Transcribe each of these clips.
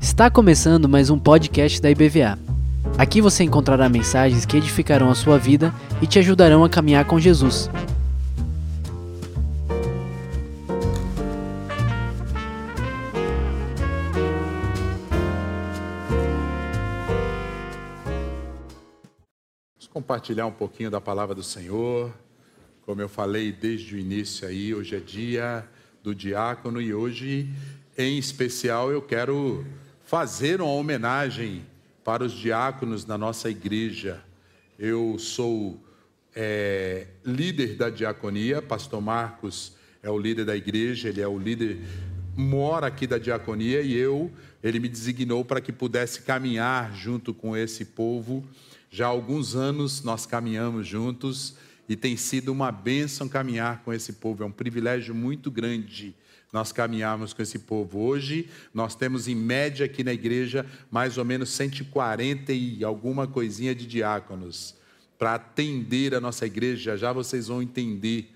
Está começando mais um podcast da IBVA. Aqui você encontrará mensagens que edificarão a sua vida e te ajudarão a caminhar com Jesus. Vamos compartilhar um pouquinho da palavra do Senhor. Como eu falei desde o início aí, hoje é dia do diácono e hoje, em especial, eu quero fazer uma homenagem para os diáconos da nossa igreja. Eu sou é, líder da diaconia, Pastor Marcos é o líder da igreja, ele é o líder, mora aqui da diaconia e eu, ele me designou para que pudesse caminhar junto com esse povo. Já há alguns anos nós caminhamos juntos e tem sido uma bênção caminhar com esse povo, é um privilégio muito grande nós caminhamos com esse povo. Hoje, nós temos em média aqui na igreja mais ou menos 140 e alguma coisinha de diáconos para atender a nossa igreja. Já vocês vão entender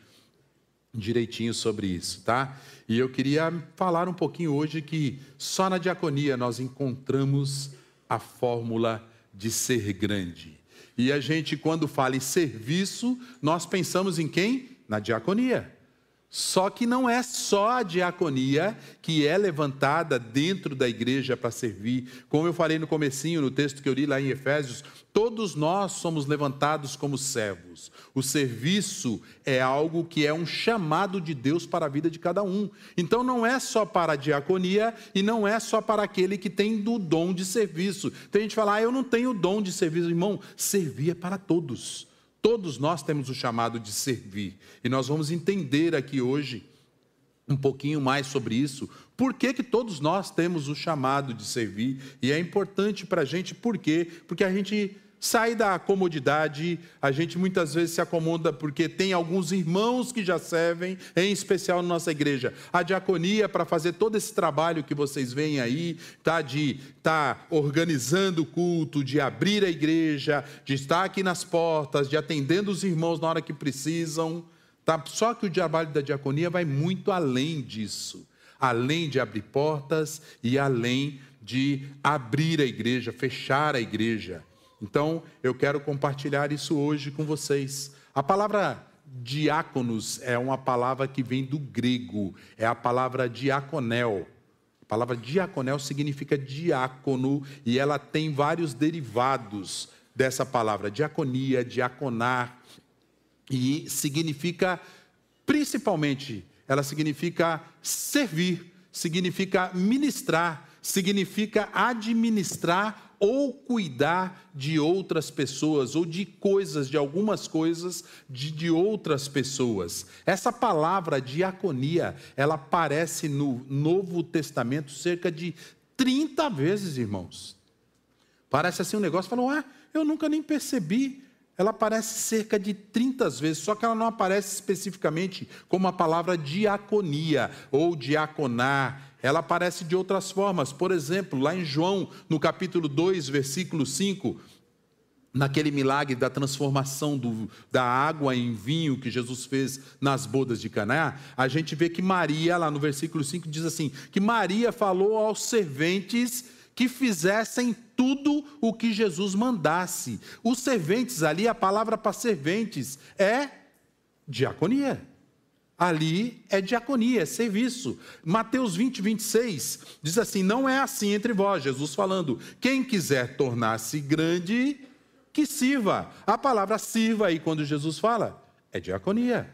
direitinho sobre isso, tá? E eu queria falar um pouquinho hoje que só na diaconia nós encontramos a fórmula de ser grande. E a gente, quando fala em serviço, nós pensamos em quem? Na diaconia. Só que não é só a diaconia que é levantada dentro da igreja para servir. Como eu falei no comecinho, no texto que eu li lá em Efésios, todos nós somos levantados como servos. O serviço é algo que é um chamado de Deus para a vida de cada um. Então não é só para a diaconia e não é só para aquele que tem o dom de serviço. Tem gente que fala, ah, eu não tenho dom de serviço. Irmão, servir é para todos. Todos nós temos o chamado de servir. E nós vamos entender aqui hoje um pouquinho mais sobre isso. Por que, que todos nós temos o chamado de servir? E é importante para a gente, por quê? Porque a gente sai da comodidade, a gente muitas vezes se acomoda porque tem alguns irmãos que já servem, em especial na nossa igreja. A diaconia para fazer todo esse trabalho que vocês veem aí, tá de tá organizando o culto, de abrir a igreja, de estar aqui nas portas, de atendendo os irmãos na hora que precisam, tá? Só que o trabalho da diaconia vai muito além disso. Além de abrir portas e além de abrir a igreja, fechar a igreja. Então, eu quero compartilhar isso hoje com vocês. A palavra diáconos é uma palavra que vem do grego, é a palavra diaconel. A palavra diaconel significa diácono e ela tem vários derivados dessa palavra, diaconia, diaconar, e significa, principalmente, ela significa servir, significa ministrar, significa administrar ou cuidar de outras pessoas, ou de coisas, de algumas coisas de, de outras pessoas. Essa palavra diaconia, ela aparece no Novo Testamento cerca de 30 vezes, irmãos. Parece assim um negócio, falam, ah, eu nunca nem percebi. Ela aparece cerca de 30 vezes, só que ela não aparece especificamente como a palavra diaconia ou diaconar, ela aparece de outras formas. Por exemplo, lá em João, no capítulo 2, versículo 5, naquele milagre da transformação do, da água em vinho que Jesus fez nas bodas de Caná, a gente vê que Maria, lá no versículo 5, diz assim: que Maria falou aos serventes que fizessem tudo o que Jesus mandasse. Os serventes ali, a palavra para serventes é diaconia. Ali é diaconia, é serviço. Mateus 20, 26 diz assim: Não é assim entre vós, Jesus falando. Quem quiser tornar-se grande, que sirva. A palavra sirva aí, quando Jesus fala, é diaconia.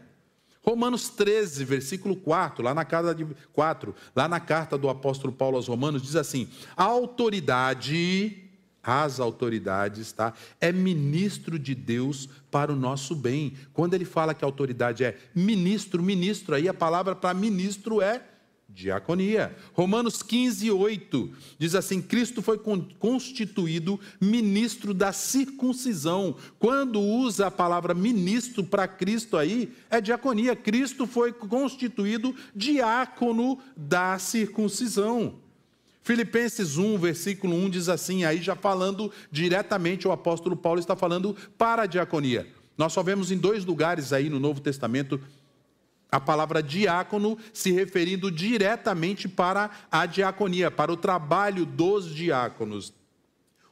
Romanos 13, versículo 4, lá na carta de 4, lá na carta do apóstolo Paulo aos Romanos, diz assim: a autoridade as autoridades, tá? É ministro de Deus para o nosso bem. Quando ele fala que a autoridade é ministro, ministro, aí a palavra para ministro é diaconia. Romanos 15, 8 diz assim: Cristo foi constituído ministro da circuncisão. Quando usa a palavra ministro para Cristo aí, é diaconia. Cristo foi constituído diácono da circuncisão. Filipenses 1, versículo 1 diz assim, aí já falando diretamente, o apóstolo Paulo está falando para a diaconia. Nós só vemos em dois lugares aí no Novo Testamento a palavra diácono se referindo diretamente para a diaconia, para o trabalho dos diáconos.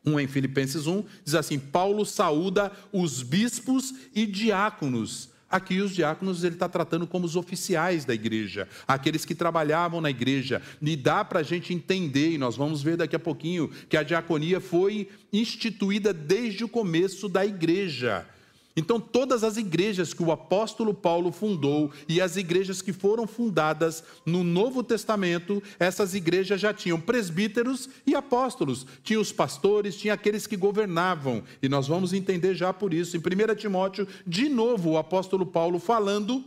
Um em Filipenses 1 diz assim: Paulo saúda os bispos e diáconos. Aqui os diáconos ele está tratando como os oficiais da igreja, aqueles que trabalhavam na igreja. E dá para a gente entender, e nós vamos ver daqui a pouquinho, que a diaconia foi instituída desde o começo da igreja. Então, todas as igrejas que o apóstolo Paulo fundou e as igrejas que foram fundadas no Novo Testamento, essas igrejas já tinham presbíteros e apóstolos, tinha os pastores, tinha aqueles que governavam, e nós vamos entender já por isso. Em 1 Timóteo, de novo, o apóstolo Paulo falando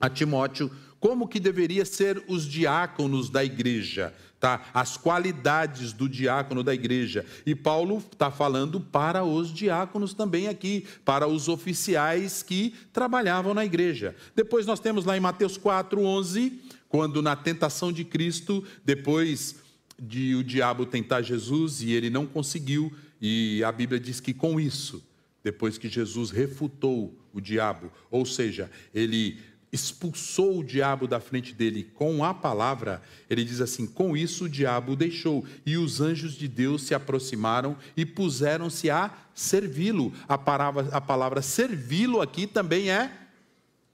a Timóteo como que deveria ser os diáconos da igreja, tá? As qualidades do diácono da igreja. E Paulo está falando para os diáconos também aqui, para os oficiais que trabalhavam na igreja. Depois nós temos lá em Mateus 4:11, quando na tentação de Cristo, depois de o diabo tentar Jesus e ele não conseguiu, e a Bíblia diz que com isso, depois que Jesus refutou o diabo, ou seja, ele expulsou o diabo da frente dele com a palavra, ele diz assim: com isso o diabo o deixou, e os anjos de Deus se aproximaram e puseram-se a servi-lo. A palavra, a palavra servi-lo aqui também é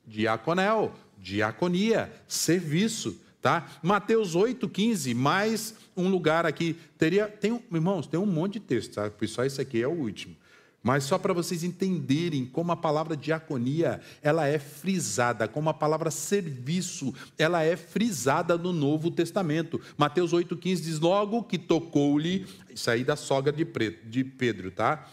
diaconel, diaconia, serviço. Tá? Mateus 8,15, mais um lugar aqui. Teria, tem, irmãos, tem um monte de texto, tá? só esse aqui é o último. Mas só para vocês entenderem como a palavra diaconia, ela é frisada, como a palavra serviço, ela é frisada no Novo Testamento. Mateus 8,15 diz, logo que tocou-lhe, isso aí da sogra de Pedro, tá?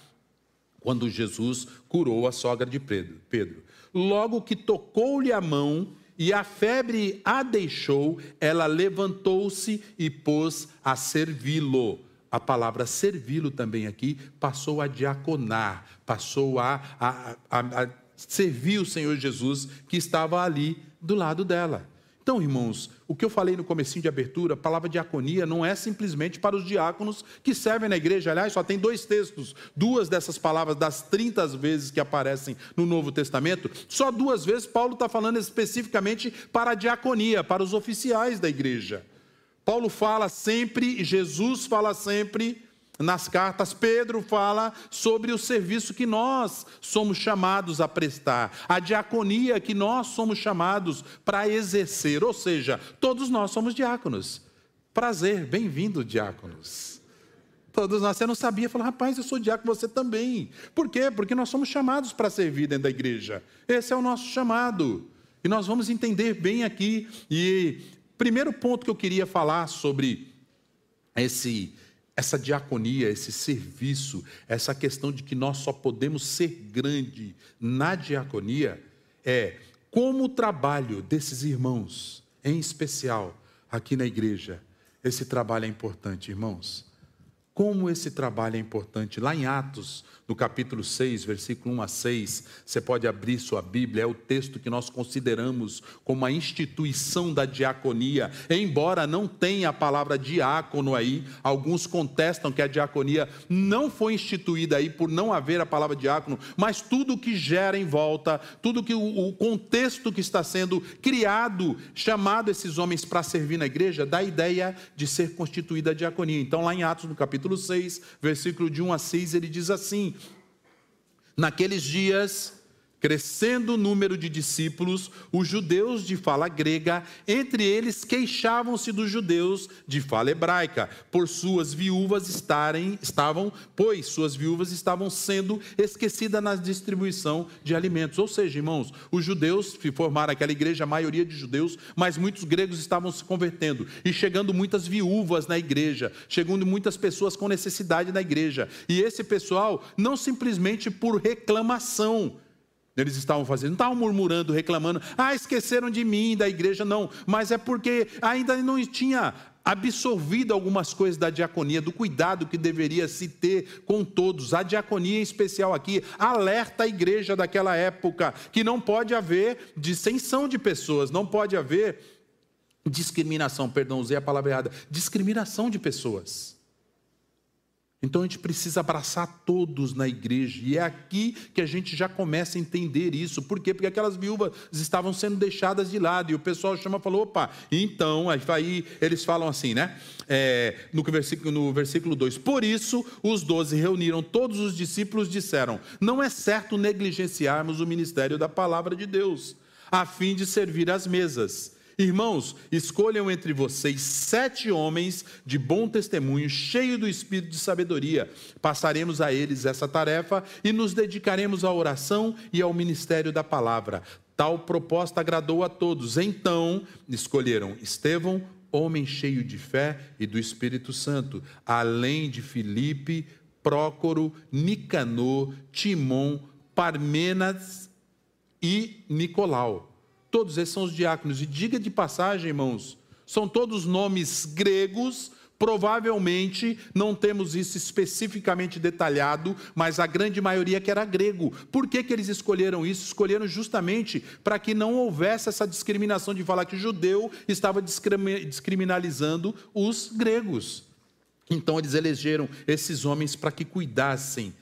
Quando Jesus curou a sogra de Pedro. Logo que tocou-lhe a mão, e a febre a deixou, ela levantou-se e pôs a servi-lo a palavra servi-lo também aqui passou a diaconar, passou a, a, a, a, servir o Senhor Jesus que estava ali do lado dela. Então, irmãos, o que eu falei no comecinho de abertura, a palavra diaconia não é simplesmente para os diáconos que servem na igreja. Aliás, só tem dois textos, duas dessas palavras das 30 vezes que aparecem no Novo Testamento, só duas vezes Paulo está falando especificamente para a diaconia, para os oficiais da igreja. Paulo fala sempre, Jesus fala sempre nas cartas, Pedro fala sobre o serviço que nós somos chamados a prestar, a diaconia que nós somos chamados para exercer, ou seja, todos nós somos diáconos. Prazer, bem-vindo, diáconos. Todos nós, você não sabia, falou, rapaz, eu sou diácono, você também. Por quê? Porque nós somos chamados para servir dentro da igreja. Esse é o nosso chamado. E nós vamos entender bem aqui, e Primeiro ponto que eu queria falar sobre esse essa diaconia, esse serviço, essa questão de que nós só podemos ser grande na diaconia é como o trabalho desses irmãos, em especial aqui na igreja, esse trabalho é importante, irmãos. Como esse trabalho é importante. Lá em Atos, no capítulo 6, versículo 1 a 6, você pode abrir sua Bíblia, é o texto que nós consideramos como a instituição da diaconia. Embora não tenha a palavra diácono aí, alguns contestam que a diaconia não foi instituída aí por não haver a palavra diácono, mas tudo que gera em volta, tudo que o, contexto que está sendo criado, chamado esses homens para servir na igreja, dá a ideia de ser constituída a diaconia. Então, lá em Atos, no capítulo 6, versículo de 1 a 6, ele diz assim: Naqueles dias Crescendo o número de discípulos, os judeus de fala grega, entre eles queixavam-se dos judeus de fala hebraica, por suas viúvas estarem, estavam, pois suas viúvas estavam sendo esquecidas na distribuição de alimentos. Ou seja, irmãos, os judeus formaram aquela igreja, a maioria de judeus, mas muitos gregos estavam se convertendo e chegando muitas viúvas na igreja, chegando muitas pessoas com necessidade na igreja. E esse pessoal, não simplesmente por reclamação, eles estavam fazendo, não estavam murmurando, reclamando, ah, esqueceram de mim, da igreja, não, mas é porque ainda não tinha absorvido algumas coisas da diaconia, do cuidado que deveria se ter com todos. A diaconia em especial aqui alerta a igreja daquela época que não pode haver dissensão de pessoas, não pode haver discriminação, perdão, usei a palavra errada, discriminação de pessoas. Então a gente precisa abraçar todos na igreja, e é aqui que a gente já começa a entender isso. Por quê? Porque aquelas viúvas estavam sendo deixadas de lado, e o pessoal chama e falou: opa, então, aí eles falam assim, né? É, no, versículo, no versículo 2: Por isso os doze reuniram todos os discípulos disseram: Não é certo negligenciarmos o ministério da palavra de Deus, a fim de servir às mesas. Irmãos, escolham entre vocês sete homens de bom testemunho, cheios do espírito de sabedoria. Passaremos a eles essa tarefa e nos dedicaremos à oração e ao ministério da palavra. Tal proposta agradou a todos. Então, escolheram Estevão, homem cheio de fé e do Espírito Santo, além de Filipe, Prócoro, Nicanor, Timon, Parmenas e Nicolau Todos esses são os diáconos. E diga de passagem, irmãos, são todos nomes gregos. Provavelmente não temos isso especificamente detalhado, mas a grande maioria que era grego. Por que, que eles escolheram isso? Escolheram justamente para que não houvesse essa discriminação de falar que judeu estava discriminalizando os gregos. Então eles elegeram esses homens para que cuidassem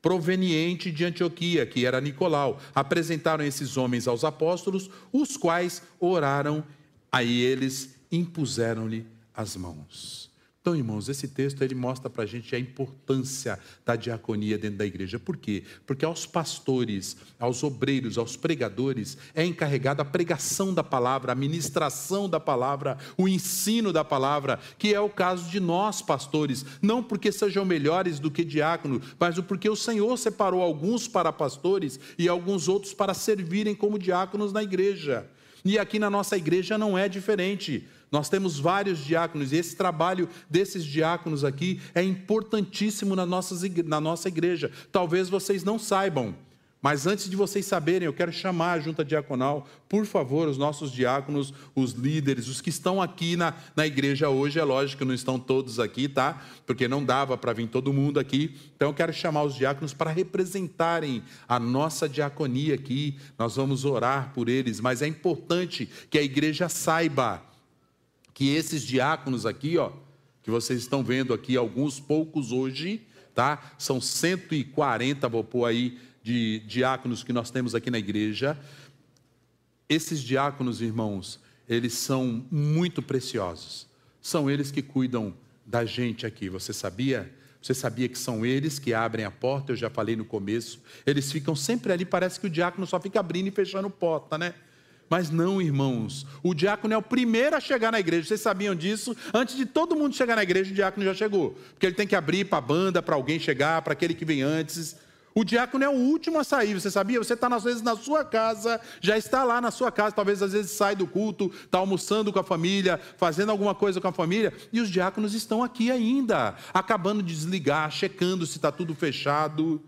proveniente de Antioquia, que era Nicolau. Apresentaram esses homens aos apóstolos, os quais oraram, aí eles impuseram-lhe as mãos. Então, irmãos, esse texto ele mostra para a gente a importância da diaconia dentro da igreja. Por quê? Porque aos pastores, aos obreiros, aos pregadores é encarregada a pregação da palavra, a ministração da palavra, o ensino da palavra, que é o caso de nós, pastores. Não porque sejam melhores do que diáconos, mas porque o Senhor separou alguns para pastores e alguns outros para servirem como diáconos na igreja. E aqui na nossa igreja não é diferente. Nós temos vários diáconos e esse trabalho desses diáconos aqui é importantíssimo na, na nossa igreja. Talvez vocês não saibam, mas antes de vocês saberem, eu quero chamar a junta diaconal, por favor, os nossos diáconos, os líderes, os que estão aqui na, na igreja hoje. É lógico que não estão todos aqui, tá? Porque não dava para vir todo mundo aqui. Então eu quero chamar os diáconos para representarem a nossa diaconia aqui. Nós vamos orar por eles, mas é importante que a igreja saiba que esses diáconos aqui, ó, que vocês estão vendo aqui, alguns poucos hoje, tá? São 140, vou pôr aí, de diáconos que nós temos aqui na igreja. Esses diáconos, irmãos, eles são muito preciosos. São eles que cuidam da gente aqui. Você sabia? Você sabia que são eles que abrem a porta? Eu já falei no começo. Eles ficam sempre ali, parece que o diácono só fica abrindo e fechando porta, né? Mas não, irmãos. O diácono é o primeiro a chegar na igreja. Vocês sabiam disso? Antes de todo mundo chegar na igreja, o diácono já chegou. Porque ele tem que abrir para a banda, para alguém chegar, para aquele que vem antes. O diácono é o último a sair, você sabia? Você está às vezes na sua casa, já está lá na sua casa, talvez às vezes sai do culto, está almoçando com a família, fazendo alguma coisa com a família, e os diáconos estão aqui ainda, acabando de desligar, checando se está tudo fechado.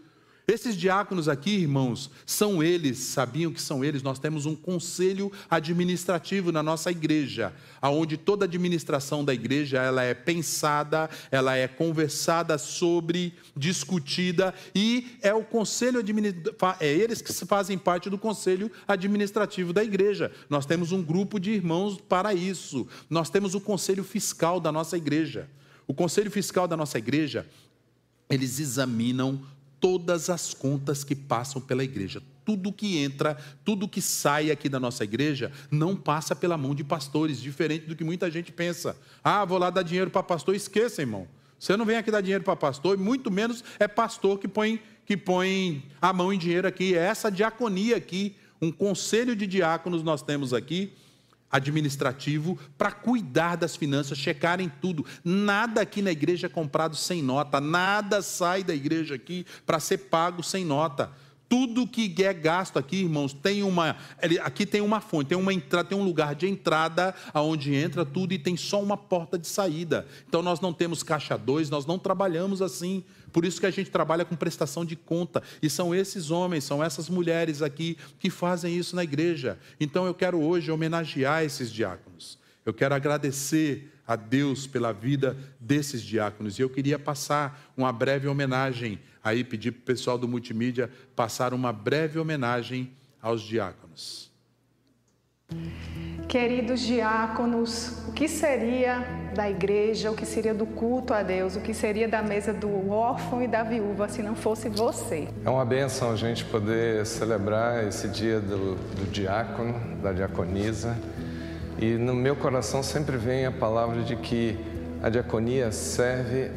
Esses diáconos aqui, irmãos, são eles, sabiam que são eles. Nós temos um conselho administrativo na nossa igreja, aonde toda a administração da igreja ela é pensada, ela é conversada sobre, discutida e é o conselho é eles que fazem parte do conselho administrativo da igreja. Nós temos um grupo de irmãos para isso. Nós temos o conselho fiscal da nossa igreja. O conselho fiscal da nossa igreja, eles examinam todas as contas que passam pela igreja. Tudo que entra, tudo que sai aqui da nossa igreja, não passa pela mão de pastores, diferente do que muita gente pensa. Ah, vou lá dar dinheiro para pastor, esqueça, irmão. Você não vem aqui dar dinheiro para pastor, e muito menos é pastor que põe, que põe a mão em dinheiro aqui. É essa diaconia aqui, um conselho de diáconos nós temos aqui, administrativo para cuidar das finanças, checarem tudo. Nada aqui na igreja é comprado sem nota, nada sai da igreja aqui para ser pago sem nota. Tudo que é gasto aqui, irmãos, tem uma. Aqui tem uma fonte, tem uma entrada, tem um lugar de entrada aonde entra tudo e tem só uma porta de saída. Então nós não temos caixa 2, nós não trabalhamos assim. Por isso que a gente trabalha com prestação de conta. E são esses homens, são essas mulheres aqui que fazem isso na igreja. Então eu quero hoje homenagear esses diáconos. Eu quero agradecer a Deus pela vida desses diáconos. E eu queria passar uma breve homenagem, aí pedir para o pessoal do multimídia passar uma breve homenagem aos diáconos. Queridos diáconos, o que seria da igreja, o que seria do culto a Deus, o que seria da mesa do órfão e da viúva se não fosse você? É uma benção a gente poder celebrar esse dia do, do diácono, da diaconisa. E no meu coração sempre vem a palavra de que a diaconia serve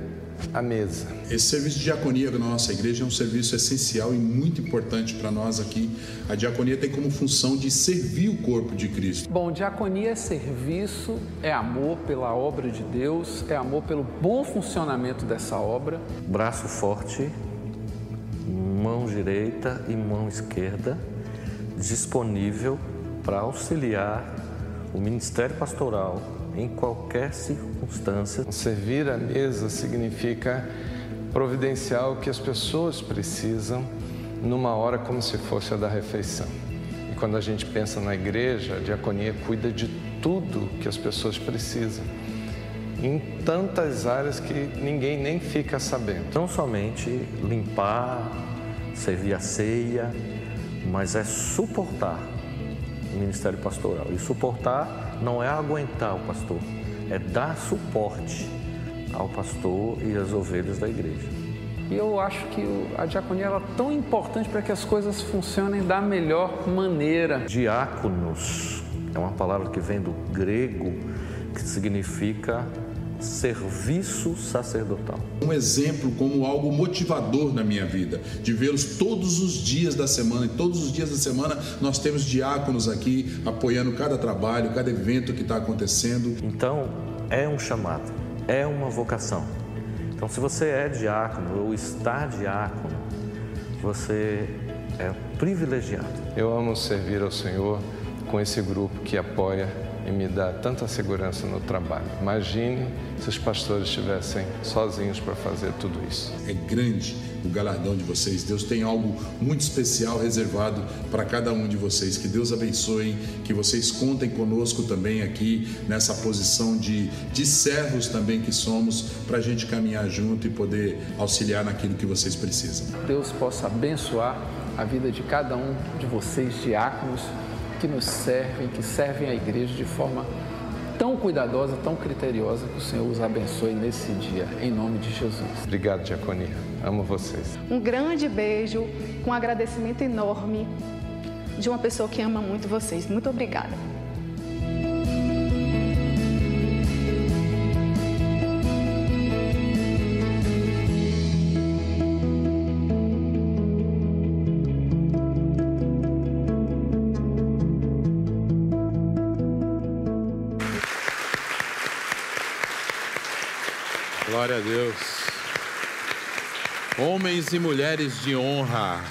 a mesa. Esse serviço de diaconia da nossa igreja é um serviço essencial e muito importante para nós aqui. A diaconia tem como função de servir o corpo de Cristo. Bom, diaconia é serviço, é amor pela obra de Deus, é amor pelo bom funcionamento dessa obra. Braço forte, mão direita e mão esquerda disponível para auxiliar o ministério pastoral em qualquer circunstância. Servir a mesa significa providenciar o que as pessoas precisam numa hora como se fosse a da refeição. E quando a gente pensa na igreja, a diaconia cuida de tudo que as pessoas precisam, em tantas áreas que ninguém nem fica sabendo. Não somente limpar, servir a ceia, mas é suportar o ministério pastoral. E suportar não é aguentar o pastor, é dar suporte ao pastor e às ovelhas da igreja. E eu acho que a diaconia é tão importante para que as coisas funcionem da melhor maneira. Diáconos é uma palavra que vem do grego que significa serviço sacerdotal. Um exemplo como algo motivador na minha vida, de vê-los todos os dias da semana, e todos os dias da semana nós temos diáconos aqui apoiando cada trabalho, cada evento que está acontecendo. Então, é um chamado, é uma vocação. Então, se você é diácono ou está diácono, você é privilegiado. Eu amo servir ao Senhor com esse grupo que apoia e me dá tanta segurança no trabalho. Imagine se os pastores estivessem sozinhos para fazer tudo isso. É grande o galardão de vocês. Deus tem algo muito especial reservado para cada um de vocês. Que Deus abençoe, que vocês contem conosco também aqui nessa posição de, de servos também que somos, para a gente caminhar junto e poder auxiliar naquilo que vocês precisam. Deus possa abençoar a vida de cada um de vocês, diáconos que nos servem, que servem a igreja de forma tão cuidadosa, tão criteriosa, que o Senhor os abençoe nesse dia, em nome de Jesus. Obrigado, Diaconia. Amo vocês. Um grande beijo, com um agradecimento enorme de uma pessoa que ama muito vocês. Muito obrigada. Glória a Deus. Homens e mulheres de honra.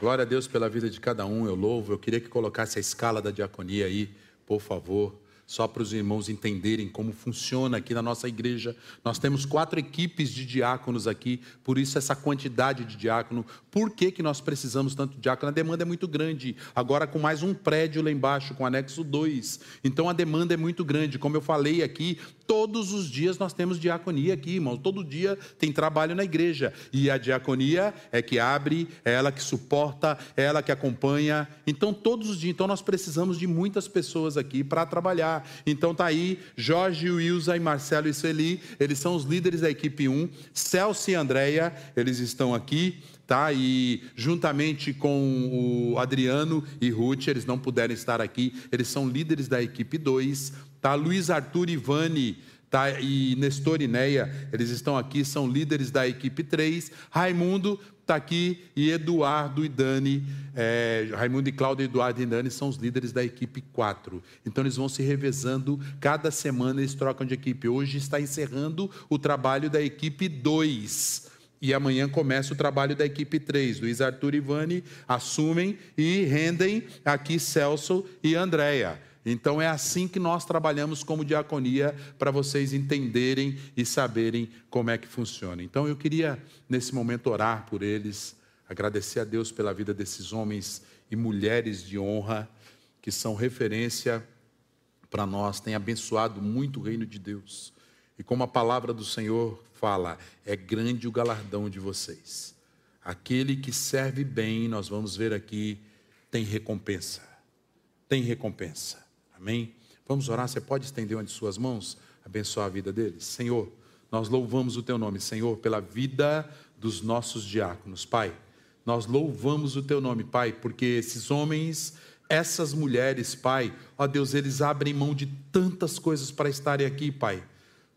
Glória a Deus pela vida de cada um, eu louvo. Eu queria que colocasse a escala da diaconia aí, por favor só para os irmãos entenderem como funciona aqui na nossa igreja. Nós temos quatro equipes de diáconos aqui, por isso essa quantidade de diácono. Por que, que nós precisamos tanto de diácono? A demanda é muito grande. Agora, com mais um prédio lá embaixo, com anexo 2. Então, a demanda é muito grande. Como eu falei aqui, todos os dias nós temos diaconia aqui, irmãos. Todo dia tem trabalho na igreja. E a diaconia é que abre, é ela que suporta, é ela que acompanha. Então, todos os dias. Então, nós precisamos de muitas pessoas aqui para trabalhar. Então tá aí Jorge, Wilza e Marcelo e Celi, eles são os líderes da equipe 1. Celso e Andréia, eles estão aqui, tá? E juntamente com o Adriano e Ruth, eles não puderam estar aqui, eles são líderes da equipe 2, tá? Luiz Arthur Ivani, tá? E Nestor e Neia, eles estão aqui, são líderes da equipe 3. Raimundo está aqui e Eduardo e Dani, é, Raimundo e Cláudio, Eduardo e Dani são os líderes da equipe 4. Então eles vão se revezando, cada semana eles trocam de equipe. Hoje está encerrando o trabalho da equipe 2. E amanhã começa o trabalho da equipe 3. Luiz Arthur e Ivani assumem e rendem aqui Celso e Andréia. Então é assim que nós trabalhamos como diaconia para vocês entenderem e saberem como é que funciona. Então eu queria nesse momento orar por eles, agradecer a Deus pela vida desses homens e mulheres de honra que são referência para nós, têm abençoado muito o reino de Deus. E como a palavra do Senhor fala, é grande o galardão de vocês. Aquele que serve bem, nós vamos ver aqui, tem recompensa. Tem recompensa. Amém? Vamos orar. Você pode estender uma de suas mãos, abençoar a vida deles? Senhor, nós louvamos o teu nome, Senhor, pela vida dos nossos diáconos, Pai. Nós louvamos o teu nome, Pai, porque esses homens, essas mulheres, Pai, ó Deus, eles abrem mão de tantas coisas para estarem aqui, Pai.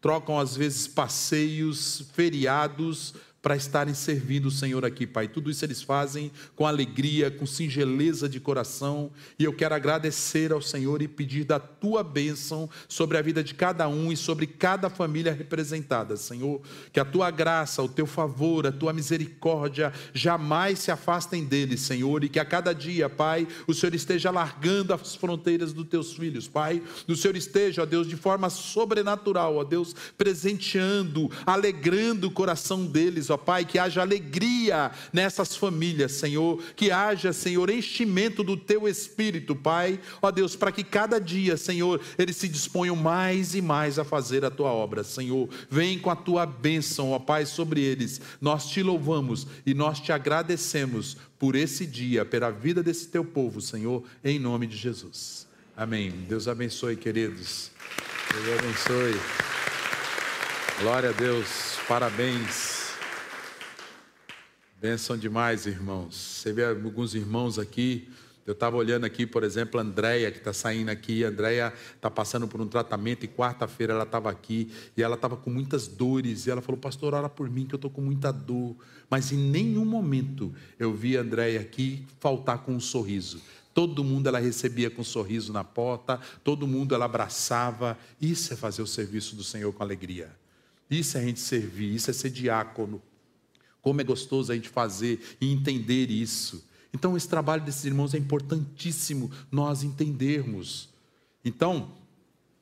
Trocam às vezes passeios, feriados, para estarem servindo o Senhor aqui, Pai. Tudo isso eles fazem com alegria, com singeleza de coração, e eu quero agradecer ao Senhor e pedir da tua bênção sobre a vida de cada um e sobre cada família representada, Senhor. Que a tua graça, o teu favor, a tua misericórdia jamais se afastem deles, Senhor, e que a cada dia, Pai, o Senhor esteja alargando as fronteiras dos teus filhos, Pai. O Senhor esteja, ó Deus, de forma sobrenatural, ó Deus, presenteando, alegrando o coração deles, ó Pai, que haja alegria nessas famílias, Senhor, que haja, Senhor, enchimento do teu espírito, Pai, ó Deus, para que cada dia, Senhor, eles se disponham mais e mais a fazer a tua obra, Senhor. Vem com a tua bênção, ó Pai, sobre eles. Nós te louvamos e nós te agradecemos por esse dia, pela vida desse teu povo, Senhor, em nome de Jesus. Amém. Deus abençoe, queridos. Deus abençoe. Glória a Deus. Parabéns. Benção demais, irmãos. Você vê alguns irmãos aqui. Eu estava olhando aqui, por exemplo, a Andréia, que está saindo aqui. A Andréia está passando por um tratamento e quarta-feira ela estava aqui e ela estava com muitas dores. E ela falou, pastor, ora por mim que eu estou com muita dor. Mas em nenhum momento eu vi a Andréia aqui faltar com um sorriso. Todo mundo ela recebia com um sorriso na porta, todo mundo ela abraçava. Isso é fazer o serviço do Senhor com alegria. Isso é a gente servir, isso é ser diácono. Como é gostoso a gente fazer e entender isso. Então, esse trabalho desses irmãos é importantíssimo nós entendermos. Então,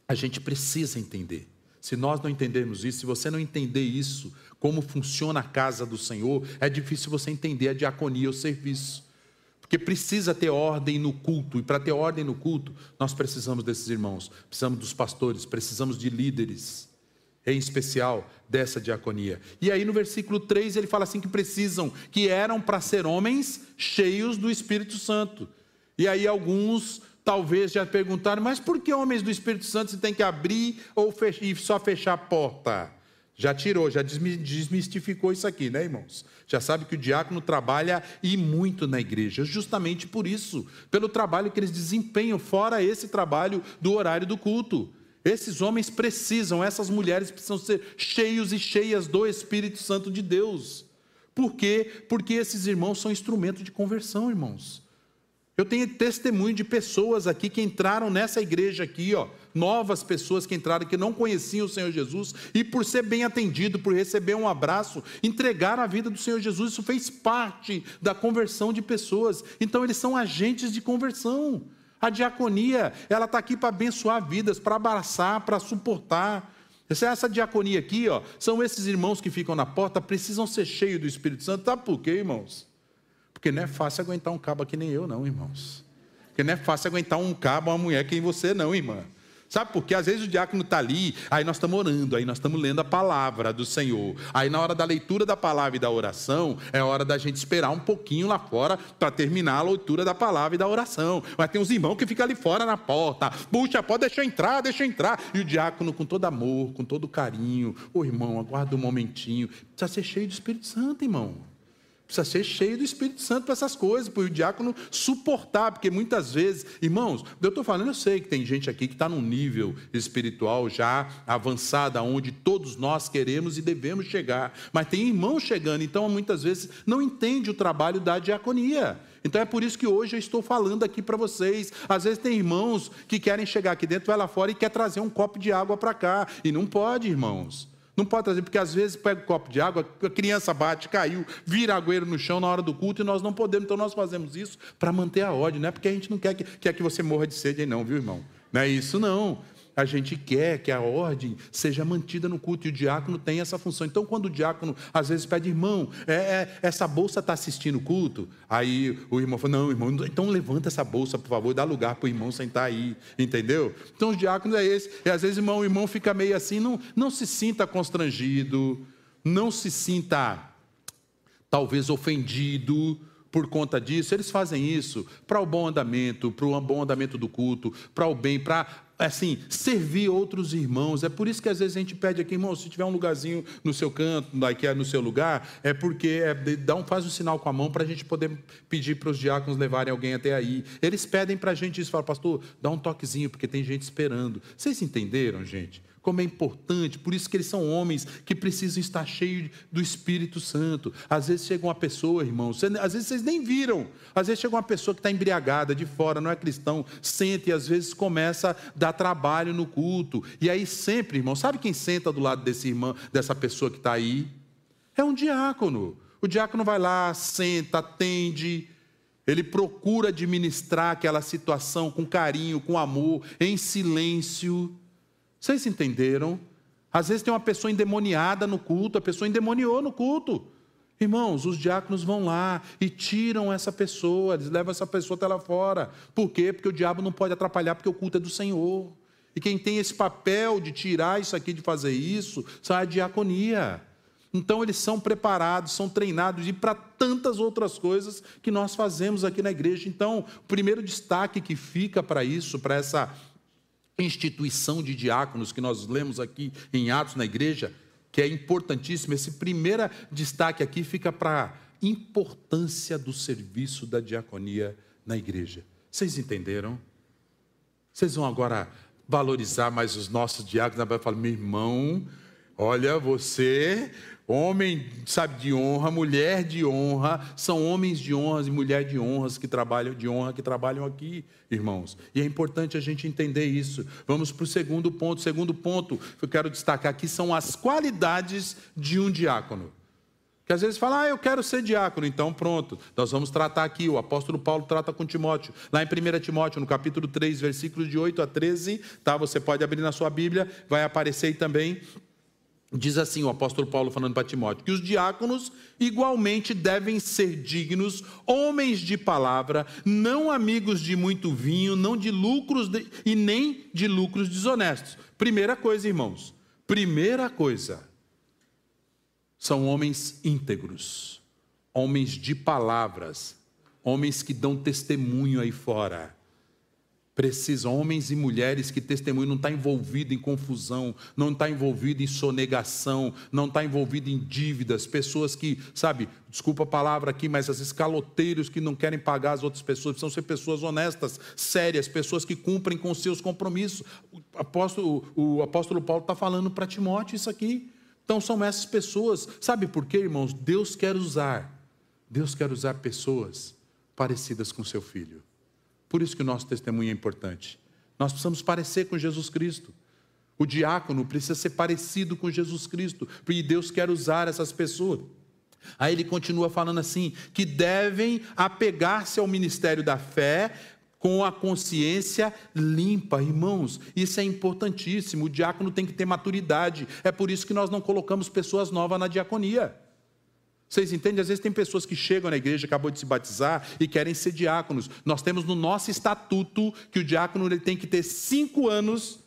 a gente precisa entender. Se nós não entendermos isso, se você não entender isso, como funciona a casa do Senhor, é difícil você entender a diaconia, o serviço. Porque precisa ter ordem no culto, e para ter ordem no culto, nós precisamos desses irmãos, precisamos dos pastores, precisamos de líderes em especial dessa diaconia. E aí no versículo 3 ele fala assim que precisam, que eram para ser homens cheios do Espírito Santo. E aí alguns talvez já perguntaram, mas por que homens do Espírito Santo se tem que abrir ou e só fechar a porta? Já tirou, já desmistificou isso aqui, né, irmãos? Já sabe que o diácono trabalha e muito na igreja, justamente por isso, pelo trabalho que eles desempenham, fora esse trabalho do horário do culto. Esses homens precisam, essas mulheres precisam ser cheios e cheias do Espírito Santo de Deus. Por quê? Porque esses irmãos são instrumento de conversão, irmãos. Eu tenho testemunho de pessoas aqui que entraram nessa igreja aqui, ó, novas pessoas que entraram que não conheciam o Senhor Jesus e por ser bem atendido, por receber um abraço, entregaram a vida do Senhor Jesus. Isso fez parte da conversão de pessoas. Então eles são agentes de conversão. A diaconia, ela está aqui para abençoar vidas, para abraçar, para suportar. Essa diaconia aqui, ó, são esses irmãos que ficam na porta, precisam ser cheios do Espírito Santo. Sabe por quê, irmãos? Porque não é fácil aguentar um cabo aqui nem eu, não, irmãos. Porque não é fácil aguentar um cabo, uma mulher que você não, irmã. Sabe por quê? Às vezes o diácono está ali, aí nós estamos orando, aí nós estamos lendo a palavra do Senhor. Aí na hora da leitura da palavra e da oração, é hora da gente esperar um pouquinho lá fora para terminar a leitura da palavra e da oração. Mas tem uns irmãos que ficam ali fora na porta. Puxa, pode deixar entrar, deixa entrar. E o diácono, com todo amor, com todo carinho, ô irmão, aguarda um momentinho. Precisa ser cheio do Espírito Santo, irmão. Precisa ser cheio do Espírito Santo para essas coisas, para o diácono suportar, porque muitas vezes, irmãos, eu estou falando, eu sei que tem gente aqui que está num nível espiritual já avançado, onde todos nós queremos e devemos chegar, mas tem irmãos chegando, então muitas vezes não entende o trabalho da diaconia. Então é por isso que hoje eu estou falando aqui para vocês. Às vezes tem irmãos que querem chegar aqui dentro, vai lá fora e quer trazer um copo de água para cá, e não pode, irmãos. Não pode trazer, porque às vezes pega um copo de água, a criança bate, caiu, vira agueiro no chão na hora do culto e nós não podemos. Então nós fazemos isso para manter a ordem, não é porque a gente não quer que, quer que você morra de sede aí, não, viu, irmão? Não é isso, não. A gente quer que a ordem seja mantida no culto e o diácono tem essa função. Então, quando o diácono às vezes pede, irmão, é, é, essa bolsa está assistindo o culto? Aí o irmão fala, não, irmão, então levanta essa bolsa, por favor, dá lugar para o irmão sentar aí, entendeu? Então, os diáconos é esse. E às vezes irmão, o irmão fica meio assim, não, não se sinta constrangido, não se sinta talvez ofendido por conta disso, eles fazem isso para o bom andamento, para o bom andamento do culto, para o bem, para assim, servir outros irmãos. É por isso que às vezes a gente pede aqui, irmão, se tiver um lugarzinho no seu canto, que é no seu lugar, é porque é, dá um, faz um sinal com a mão para a gente poder pedir para os diáconos levarem alguém até aí. Eles pedem para a gente isso, falam, pastor, dá um toquezinho, porque tem gente esperando. Vocês entenderam, gente? Como é importante, por isso que eles são homens que precisam estar cheios do Espírito Santo. Às vezes chega uma pessoa, irmãos, às vezes vocês nem viram, às vezes chega uma pessoa que está embriagada de fora, não é cristão, senta e às vezes começa a dar trabalho no culto. E aí sempre, irmão, sabe quem senta do lado desse irmão, dessa pessoa que está aí? É um diácono. O diácono vai lá, senta, atende, ele procura administrar aquela situação com carinho, com amor, em silêncio. Vocês entenderam? Às vezes tem uma pessoa endemoniada no culto, a pessoa endemoniou no culto. Irmãos, os diáconos vão lá e tiram essa pessoa, eles levam essa pessoa até lá fora. Por quê? Porque o diabo não pode atrapalhar, porque o culto é do Senhor. E quem tem esse papel de tirar isso aqui, de fazer isso, são a diaconia. Então eles são preparados, são treinados e para tantas outras coisas que nós fazemos aqui na igreja. Então, o primeiro destaque que fica para isso, para essa instituição de diáconos que nós lemos aqui em Atos na igreja, que é importantíssimo. Esse primeiro destaque aqui fica para a importância do serviço da diaconia na igreja. Vocês entenderam? Vocês vão agora valorizar mais os nossos diáconos, vai falar, meu irmão, olha, você Homem, sabe, de honra, mulher de honra, são homens de honras e mulher de honras que trabalham de honra que trabalham aqui, irmãos. E é importante a gente entender isso. Vamos para o segundo ponto. O segundo ponto que eu quero destacar aqui são as qualidades de um diácono. Que às vezes fala, ah, eu quero ser diácono, então pronto, nós vamos tratar aqui. O apóstolo Paulo trata com Timóteo, lá em 1 Timóteo, no capítulo 3, versículos de 8 a 13, tá? Você pode abrir na sua Bíblia, vai aparecer também. Diz assim o apóstolo Paulo falando para Timóteo: que os diáconos igualmente devem ser dignos, homens de palavra, não amigos de muito vinho, não de lucros de, e nem de lucros desonestos. Primeira coisa, irmãos, primeira coisa, são homens íntegros, homens de palavras, homens que dão testemunho aí fora Precisam, homens e mulheres que testemunham, não está envolvido em confusão, não está envolvido em sonegação, não está envolvido em dívidas, pessoas que, sabe, desculpa a palavra aqui, mas às vezes caloteiros que não querem pagar as outras pessoas, precisam ser pessoas honestas, sérias, pessoas que cumprem com seus compromissos. O apóstolo, o apóstolo Paulo está falando para Timóteo isso aqui. Então são essas pessoas, sabe por quê, irmãos? Deus quer usar, Deus quer usar pessoas parecidas com seu filho. Por isso que o nosso testemunho é importante. Nós precisamos parecer com Jesus Cristo. O diácono precisa ser parecido com Jesus Cristo, porque Deus quer usar essas pessoas. Aí ele continua falando assim: que devem apegar-se ao ministério da fé com a consciência limpa. Irmãos, isso é importantíssimo. O diácono tem que ter maturidade. É por isso que nós não colocamos pessoas novas na diaconia. Vocês entendem? Às vezes tem pessoas que chegam na igreja, acabou de se batizar e querem ser diáconos. Nós temos no nosso estatuto que o diácono ele tem que ter cinco anos,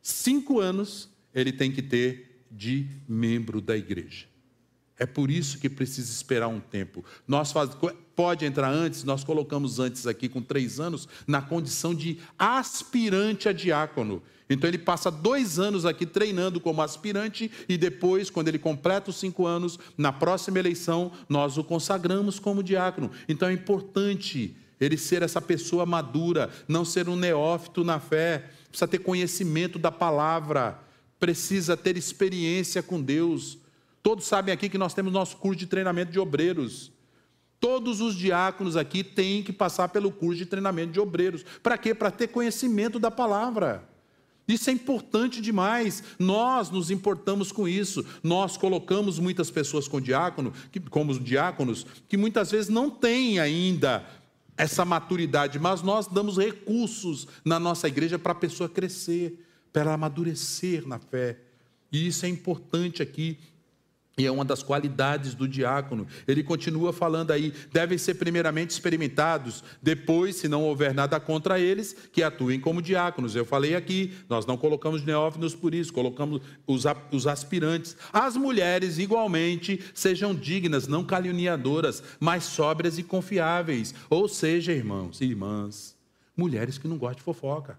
cinco anos ele tem que ter de membro da igreja. É por isso que precisa esperar um tempo. Nós faz, pode entrar antes, nós colocamos antes aqui com três anos na condição de aspirante a diácono. Então ele passa dois anos aqui treinando como aspirante e depois, quando ele completa os cinco anos, na próxima eleição, nós o consagramos como diácono. Então é importante ele ser essa pessoa madura, não ser um neófito na fé, precisa ter conhecimento da palavra, precisa ter experiência com Deus. Todos sabem aqui que nós temos nosso curso de treinamento de obreiros. Todos os diáconos aqui têm que passar pelo curso de treinamento de obreiros. Para quê? Para ter conhecimento da palavra. Isso é importante demais. Nós nos importamos com isso. Nós colocamos muitas pessoas com diácono, que, como diáconos, que muitas vezes não têm ainda essa maturidade, mas nós damos recursos na nossa igreja para a pessoa crescer, para ela amadurecer na fé. E isso é importante aqui. E é uma das qualidades do diácono. Ele continua falando aí: devem ser primeiramente experimentados, depois, se não houver nada contra eles, que atuem como diáconos. Eu falei aqui, nós não colocamos neófitos por isso, colocamos os, os aspirantes. As mulheres, igualmente, sejam dignas, não caluniadoras, mas sóbrias e confiáveis. Ou seja, irmãos e irmãs, mulheres que não gostam de fofoca.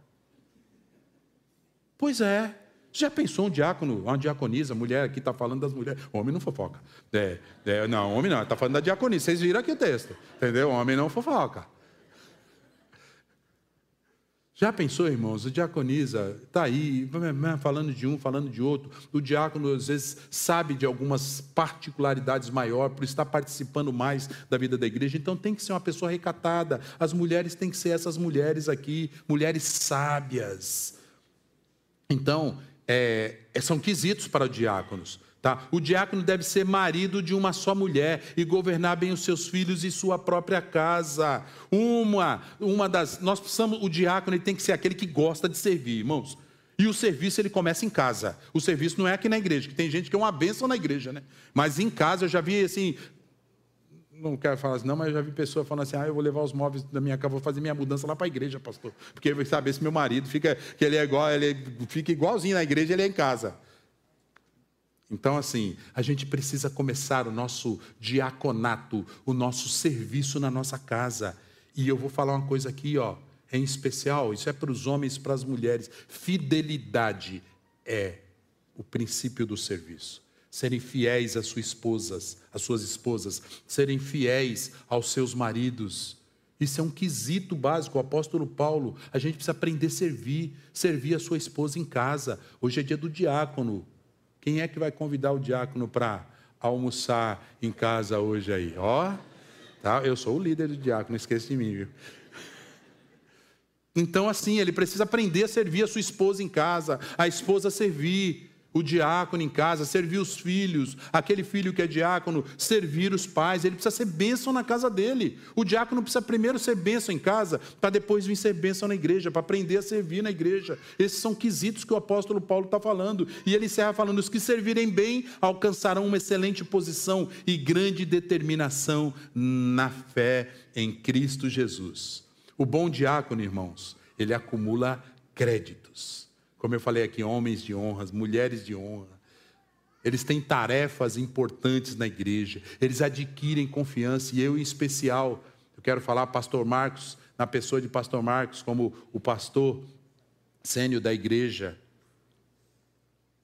Pois é, já pensou um diácono, uma diaconisa, mulher aqui está falando das mulheres. Homem não fofoca. É, é, não, homem não, está falando da diaconisa. Vocês viram aqui o texto. Entendeu? Homem não fofoca. Já pensou, irmãos? O diaconisa está aí, falando de um, falando de outro. O diácono, às vezes, sabe de algumas particularidades maiores, por estar participando mais da vida da igreja. Então, tem que ser uma pessoa recatada. As mulheres têm que ser essas mulheres aqui, mulheres sábias. Então, é, é, são quesitos para diáconos. Tá? O diácono deve ser marido de uma só mulher e governar bem os seus filhos e sua própria casa. Uma, uma das, nós precisamos, o diácono ele tem que ser aquele que gosta de servir, irmãos. E o serviço ele começa em casa. O serviço não é aqui na igreja, que tem gente que é uma bênção na igreja, né? Mas em casa eu já vi assim, não quero falar assim, não, mas eu já vi pessoa falando assim: ah, eu vou levar os móveis da minha casa, vou fazer minha mudança lá para a igreja, pastor. Porque vai saber se meu marido fica, que ele é igual, ele fica igualzinho na igreja, ele é em casa. Então, assim, a gente precisa começar o nosso diaconato, o nosso serviço na nossa casa. E eu vou falar uma coisa aqui, ó, em especial, isso é para os homens e para as mulheres. Fidelidade é o princípio do serviço serem fiéis às suas esposas, às suas esposas, serem fiéis aos seus maridos. Isso é um quesito básico. O apóstolo Paulo, a gente precisa aprender a servir, servir a sua esposa em casa. Hoje é dia do diácono. Quem é que vai convidar o diácono para almoçar em casa hoje aí? Ó, tá? Eu sou o líder do diácono, esqueça de mim, viu? Então, assim, ele precisa aprender a servir a sua esposa em casa, a esposa servir o diácono em casa, servir os filhos, aquele filho que é diácono, servir os pais, ele precisa ser bênção na casa dele. O diácono precisa primeiro ser bênção em casa, para depois vir ser bênção na igreja, para aprender a servir na igreja. Esses são quesitos que o apóstolo Paulo está falando. E ele encerra falando: os que servirem bem alcançarão uma excelente posição e grande determinação na fé em Cristo Jesus. O bom diácono, irmãos, ele acumula créditos. Como eu falei aqui, homens de honra, mulheres de honra. Eles têm tarefas importantes na igreja, eles adquirem confiança, e eu, em especial, eu quero falar, Pastor Marcos, na pessoa de Pastor Marcos, como o pastor sênior da igreja.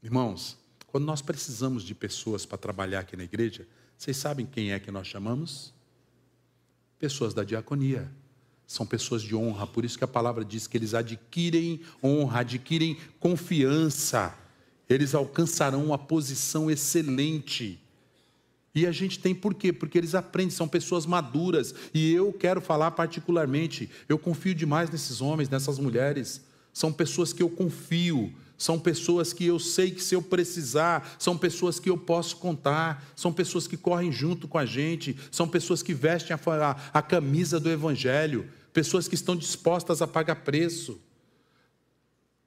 Irmãos, quando nós precisamos de pessoas para trabalhar aqui na igreja, vocês sabem quem é que nós chamamos? Pessoas da diaconia são pessoas de honra, por isso que a palavra diz que eles adquirem honra, adquirem confiança, eles alcançarão uma posição excelente. E a gente tem por quê? Porque eles aprendem, são pessoas maduras. E eu quero falar particularmente, eu confio demais nesses homens, nessas mulheres. São pessoas que eu confio, são pessoas que eu sei que se eu precisar, são pessoas que eu posso contar, são pessoas que correm junto com a gente, são pessoas que vestem a, a, a camisa do Evangelho, pessoas que estão dispostas a pagar preço.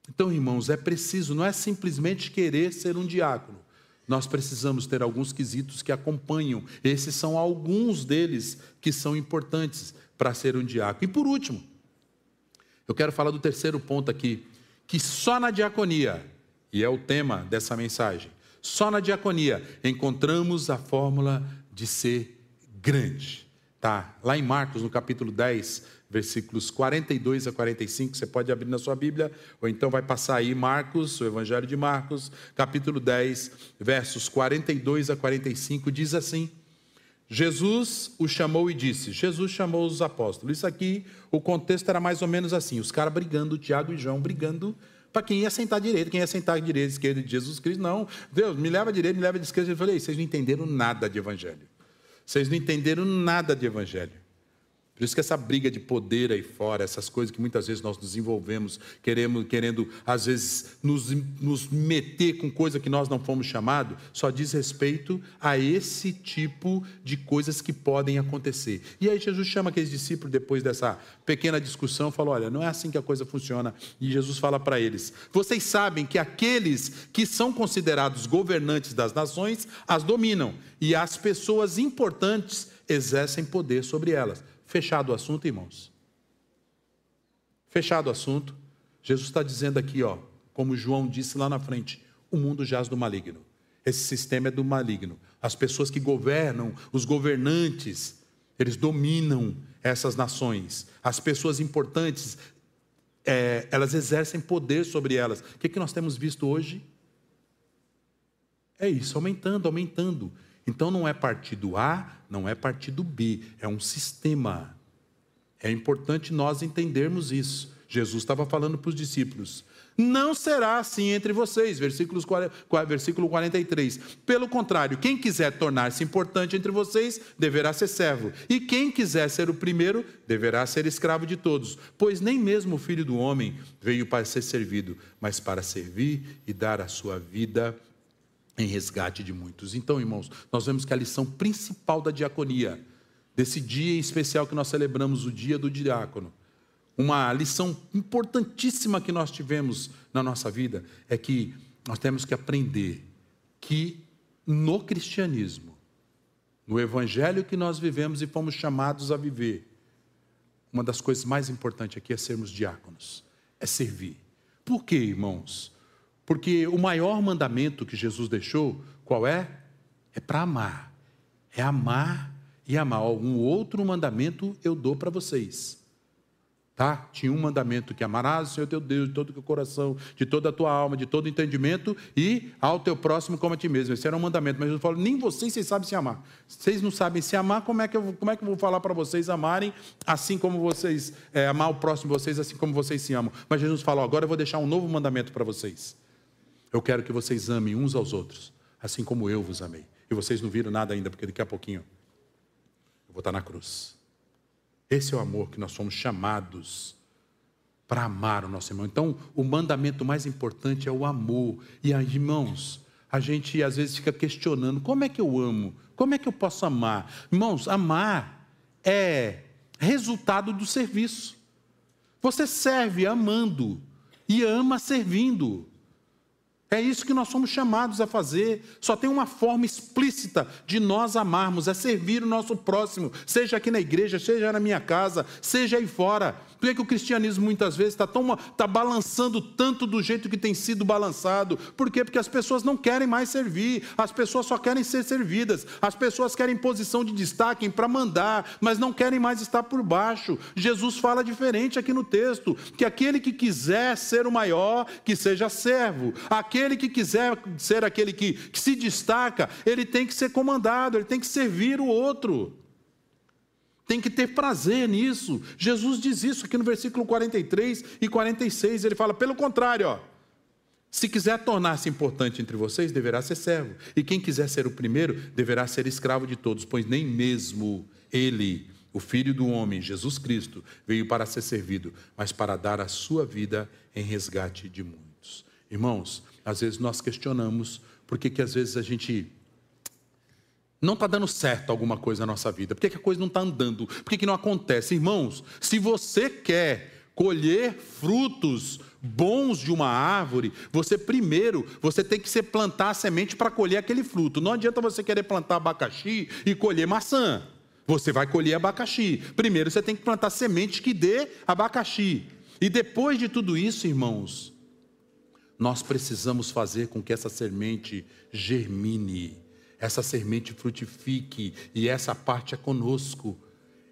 Então, irmãos, é preciso, não é simplesmente querer ser um diácono. Nós precisamos ter alguns quesitos que acompanham. Esses são alguns deles que são importantes para ser um diácono. E por último, eu quero falar do terceiro ponto aqui, que só na diaconia, e é o tema dessa mensagem, só na diaconia encontramos a fórmula de ser grande. Tá, lá em Marcos, no capítulo 10, versículos 42 a 45, você pode abrir na sua Bíblia, ou então vai passar aí Marcos, o Evangelho de Marcos, capítulo 10, versos 42 a 45, diz assim: Jesus o chamou e disse: Jesus chamou os apóstolos. Isso aqui, o contexto era mais ou menos assim: os caras brigando, Tiago e João brigando para quem ia sentar direito, quem ia sentar direita, esquerda de Jesus Cristo. Não, Deus, me leva direito, me leva de esquerda. Eu falei: vocês não entenderam nada de evangelho. Vocês não entenderam nada de evangelho. Por isso que essa briga de poder aí fora, essas coisas que muitas vezes nós desenvolvemos, queremos, querendo, às vezes, nos, nos meter com coisa que nós não fomos chamados, só diz respeito a esse tipo de coisas que podem acontecer. E aí Jesus chama aqueles discípulos, depois dessa pequena discussão, falou: olha, não é assim que a coisa funciona. E Jesus fala para eles: vocês sabem que aqueles que são considerados governantes das nações as dominam, e as pessoas importantes exercem poder sobre elas. Fechado o assunto, irmãos. Fechado o assunto. Jesus está dizendo aqui, ó, como João disse lá na frente, o mundo jaz do maligno. Esse sistema é do maligno. As pessoas que governam, os governantes, eles dominam essas nações. As pessoas importantes, é, elas exercem poder sobre elas. O que, que nós temos visto hoje? É isso, aumentando, aumentando. Então não é partido A, não é partido B, é um sistema. É importante nós entendermos isso. Jesus estava falando para os discípulos: não será assim entre vocês, versículos, versículo 43. Pelo contrário, quem quiser tornar-se importante entre vocês, deverá ser servo. E quem quiser ser o primeiro, deverá ser escravo de todos. Pois nem mesmo o filho do homem veio para ser servido, mas para servir e dar a sua vida em resgate de muitos. Então, irmãos, nós vemos que a lição principal da diaconia, desse dia em especial que nós celebramos, o dia do diácono, uma lição importantíssima que nós tivemos na nossa vida, é que nós temos que aprender que no cristianismo, no evangelho que nós vivemos e fomos chamados a viver, uma das coisas mais importantes aqui é sermos diáconos, é servir. Por quê, irmãos? Porque o maior mandamento que Jesus deixou, qual é? É para amar. É amar e amar. Um outro mandamento eu dou para vocês. Tá? Tinha um mandamento que amarás o Senhor teu Deus de todo o teu coração, de toda a tua alma, de todo o entendimento e ao teu próximo como a ti mesmo. Esse era um mandamento, mas Jesus falou: nem vocês, vocês sabem se amar. Vocês não sabem se amar, como é que eu, como é que eu vou falar para vocês amarem assim como vocês, é, amar o próximo de vocês assim como vocês se amam? Mas Jesus falou: agora eu vou deixar um novo mandamento para vocês. Eu quero que vocês amem uns aos outros, assim como eu vos amei. E vocês não viram nada ainda, porque daqui a pouquinho eu vou estar na cruz. Esse é o amor que nós somos chamados para amar o nosso irmão. Então, o mandamento mais importante é o amor. E aí, irmãos, a gente às vezes fica questionando: como é que eu amo? Como é que eu posso amar? Irmãos, amar é resultado do serviço. Você serve amando e ama servindo. É isso que nós somos chamados a fazer. Só tem uma forma explícita de nós amarmos, é servir o nosso próximo, seja aqui na igreja, seja na minha casa, seja aí fora. Por que, que o cristianismo muitas vezes está tá balançando tanto do jeito que tem sido balançado? Por quê? Porque as pessoas não querem mais servir, as pessoas só querem ser servidas, as pessoas querem posição de destaque para mandar, mas não querem mais estar por baixo. Jesus fala diferente aqui no texto: que aquele que quiser ser o maior, que seja servo, aquele que quiser ser aquele que, que se destaca, ele tem que ser comandado, ele tem que servir o outro tem que ter prazer nisso. Jesus diz isso aqui no versículo 43 e 46. Ele fala: pelo contrário, ó, se quiser tornar-se importante entre vocês, deverá ser servo. E quem quiser ser o primeiro, deverá ser escravo de todos, pois nem mesmo ele, o Filho do Homem, Jesus Cristo, veio para ser servido, mas para dar a sua vida em resgate de muitos. Irmãos, às vezes nós questionamos por que, que às vezes a gente não está dando certo alguma coisa na nossa vida? Por que, que a coisa não está andando? Por que, que não acontece? Irmãos, se você quer colher frutos bons de uma árvore, você primeiro, você tem que se plantar a semente para colher aquele fruto. Não adianta você querer plantar abacaxi e colher maçã. Você vai colher abacaxi. Primeiro você tem que plantar semente que dê abacaxi. E depois de tudo isso, irmãos, nós precisamos fazer com que essa semente germine essa semente frutifique, e essa parte é conosco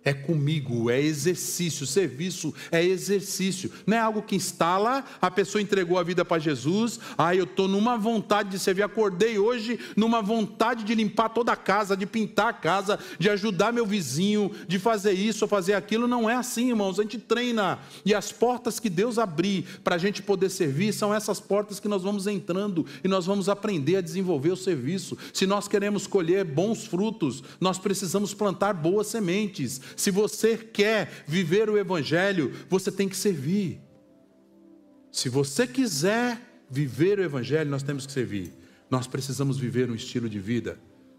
é comigo, é exercício, serviço é exercício, não é algo que instala, a pessoa entregou a vida para Jesus, ah, eu estou numa vontade de servir, acordei hoje numa vontade de limpar toda a casa, de pintar a casa, de ajudar meu vizinho, de fazer isso ou fazer aquilo, não é assim, irmãos, a gente treina, e as portas que Deus abrir para a gente poder servir, são essas portas que nós vamos entrando, e nós vamos aprender a desenvolver o serviço, se nós queremos colher bons frutos, nós precisamos plantar boas sementes, Se você quer viver o Evangelho, você tem que servir. Se você quiser viver o Evangelho, nós temos que servir. Nós precisamos viver um estilo de vida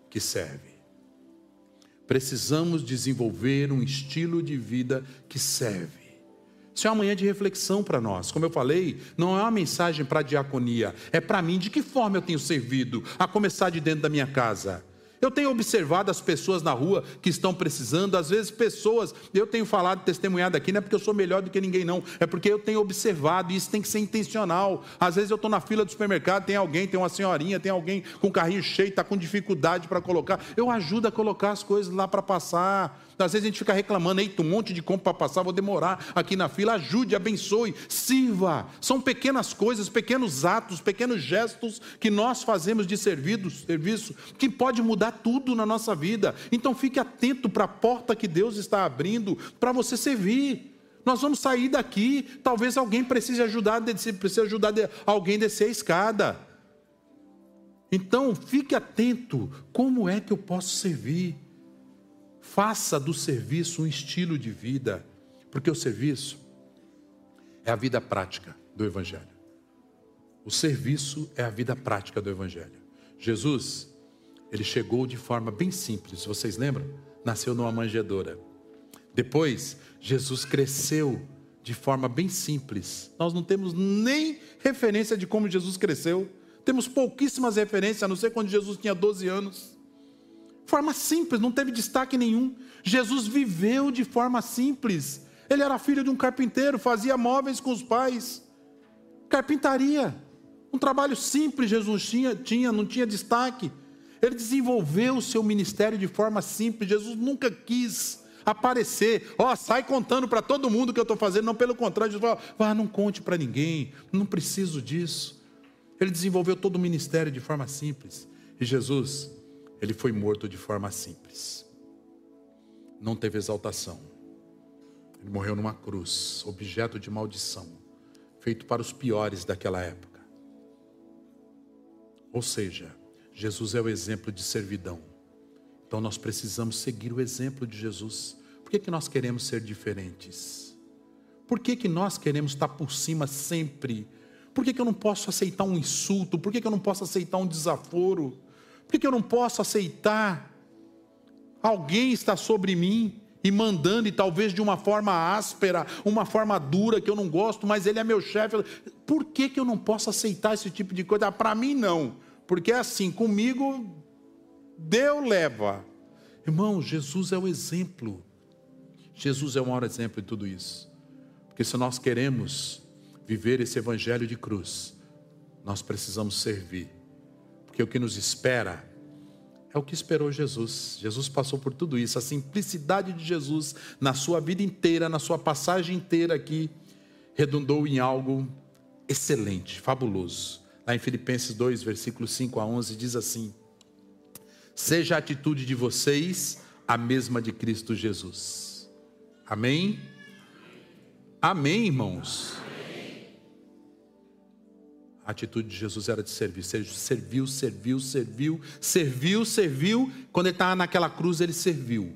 que serve. Precisamos desenvolver um estilo de vida que serve. Isso é uma manhã de reflexão para nós. Como eu falei, não é uma mensagem para a diaconia, é para mim de que forma eu tenho servido, a começar de dentro da minha casa. Eu tenho observado as pessoas na rua que estão precisando, às vezes pessoas, eu tenho falado, testemunhado aqui, não é porque eu sou melhor do que ninguém, não, é porque eu tenho observado, e isso tem que ser intencional. Às vezes eu estou na fila do supermercado, tem alguém, tem uma senhorinha, tem alguém com o carrinho cheio, está com dificuldade para colocar. Eu ajudo a colocar as coisas lá para passar. Às vezes a gente fica reclamando, eita, um monte de compra para passar, vou demorar aqui na fila. Ajude, abençoe, sirva. São pequenas coisas, pequenos atos, pequenos gestos que nós fazemos de serviço que pode mudar tudo na nossa vida. Então fique atento para a porta que Deus está abrindo para você servir. Nós vamos sair daqui, talvez alguém precise ajudar, precise ajudar alguém a descer a escada. Então, fique atento, como é que eu posso servir? Faça do serviço um estilo de vida, porque o serviço é a vida prática do Evangelho. O serviço é a vida prática do Evangelho. Jesus, ele chegou de forma bem simples, vocês lembram? Nasceu numa manjedoura. Depois, Jesus cresceu de forma bem simples. Nós não temos nem referência de como Jesus cresceu. Temos pouquíssimas referências, a não ser quando Jesus tinha 12 anos forma simples, não teve destaque nenhum. Jesus viveu de forma simples. Ele era filho de um carpinteiro, fazia móveis com os pais. Carpintaria. Um trabalho simples Jesus tinha, tinha, não tinha destaque. Ele desenvolveu o seu ministério de forma simples. Jesus nunca quis aparecer. Ó, oh, sai contando para todo mundo o que eu estou fazendo. Não, pelo contrário, Jesus falou: ah, não conte para ninguém, não preciso disso. Ele desenvolveu todo o ministério de forma simples. E Jesus ele foi morto de forma simples. Não teve exaltação. Ele morreu numa cruz, objeto de maldição, feito para os piores daquela época. Ou seja, Jesus é o exemplo de servidão. Então nós precisamos seguir o exemplo de Jesus. Por que, que nós queremos ser diferentes? Por que, que nós queremos estar por cima sempre? Por que, que eu não posso aceitar um insulto? Por que, que eu não posso aceitar um desaforo? Por que eu não posso aceitar? Alguém está sobre mim e mandando, e talvez de uma forma áspera, uma forma dura que eu não gosto, mas ele é meu chefe. Por que, que eu não posso aceitar esse tipo de coisa? Ah, Para mim, não, porque é assim, comigo, Deus leva. Irmão, Jesus é o exemplo. Jesus é o maior exemplo de tudo isso. Porque se nós queremos viver esse evangelho de cruz, nós precisamos servir porque o que nos espera é o que esperou Jesus. Jesus passou por tudo isso, a simplicidade de Jesus na sua vida inteira, na sua passagem inteira aqui, redundou em algo excelente, fabuloso. Lá em Filipenses 2, versículos 5 a 11, diz assim: Seja a atitude de vocês a mesma de Cristo Jesus. Amém? Amém, irmãos? A atitude de Jesus era de servir. Serviu, serviu, serviu, serviu, serviu. Quando ele estava naquela cruz, ele serviu.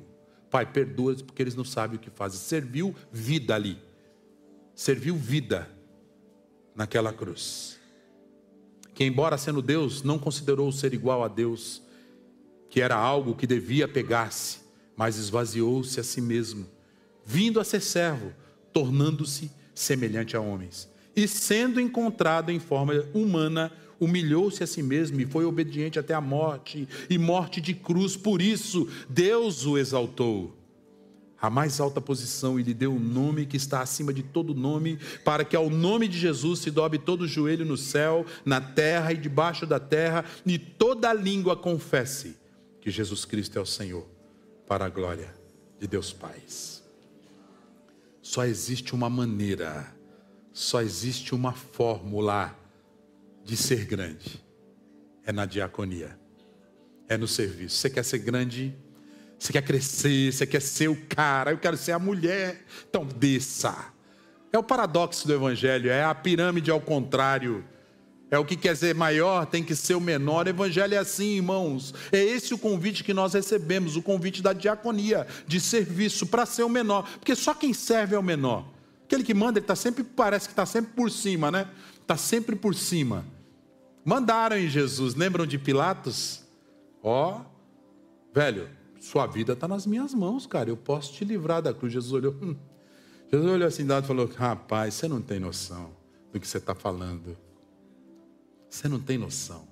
Pai, perdoa-os porque eles não sabem o que fazem. Serviu vida ali. Serviu vida naquela cruz. Que, embora sendo Deus, não considerou ser igual a Deus, que era algo que devia pegar-se, mas esvaziou-se a si mesmo, vindo a ser servo, tornando-se semelhante a homens e sendo encontrado em forma humana, humilhou-se a si mesmo e foi obediente até a morte e morte de cruz. Por isso, Deus o exaltou a mais alta posição e lhe deu um nome que está acima de todo nome, para que ao nome de Jesus se dobre todo o joelho no céu, na terra e debaixo da terra, e toda língua confesse que Jesus Cristo é o Senhor, para a glória de Deus Pai. Só existe uma maneira só existe uma fórmula de ser grande: é na diaconia, é no serviço. Você quer ser grande? Você quer crescer? Você quer ser o cara? Eu quero ser a mulher. Então desça. É o paradoxo do Evangelho, é a pirâmide ao contrário. é o que quer ser maior, tem que ser o menor. O evangelho é assim, irmãos. É esse o convite que nós recebemos, o convite da diaconia, de serviço, para ser o menor. Porque só quem serve é o menor. Aquele que manda, ele tá sempre, parece que está sempre por cima, né? Está sempre por cima. Mandaram em Jesus, lembram de Pilatos? Ó, oh, velho, sua vida está nas minhas mãos, cara. Eu posso te livrar da cruz. Jesus olhou, hum. Jesus olhou assim e falou: Rapaz, você não tem noção do que você está falando. Você não tem noção.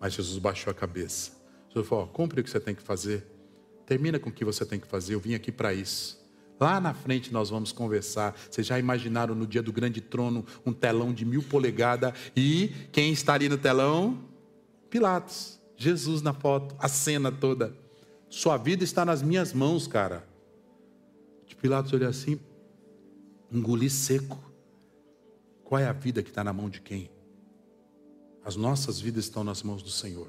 Mas Jesus baixou a cabeça. Jesus falou: cumpre o que você tem que fazer. Termina com o que você tem que fazer. Eu vim aqui para isso. Lá na frente nós vamos conversar. Vocês já imaginaram no dia do grande trono um telão de mil polegadas e quem está ali no telão? Pilatos. Jesus na foto, a cena toda. Sua vida está nas minhas mãos, cara. Pilatos olhou assim, engoli seco. Qual é a vida que está na mão de quem? As nossas vidas estão nas mãos do Senhor.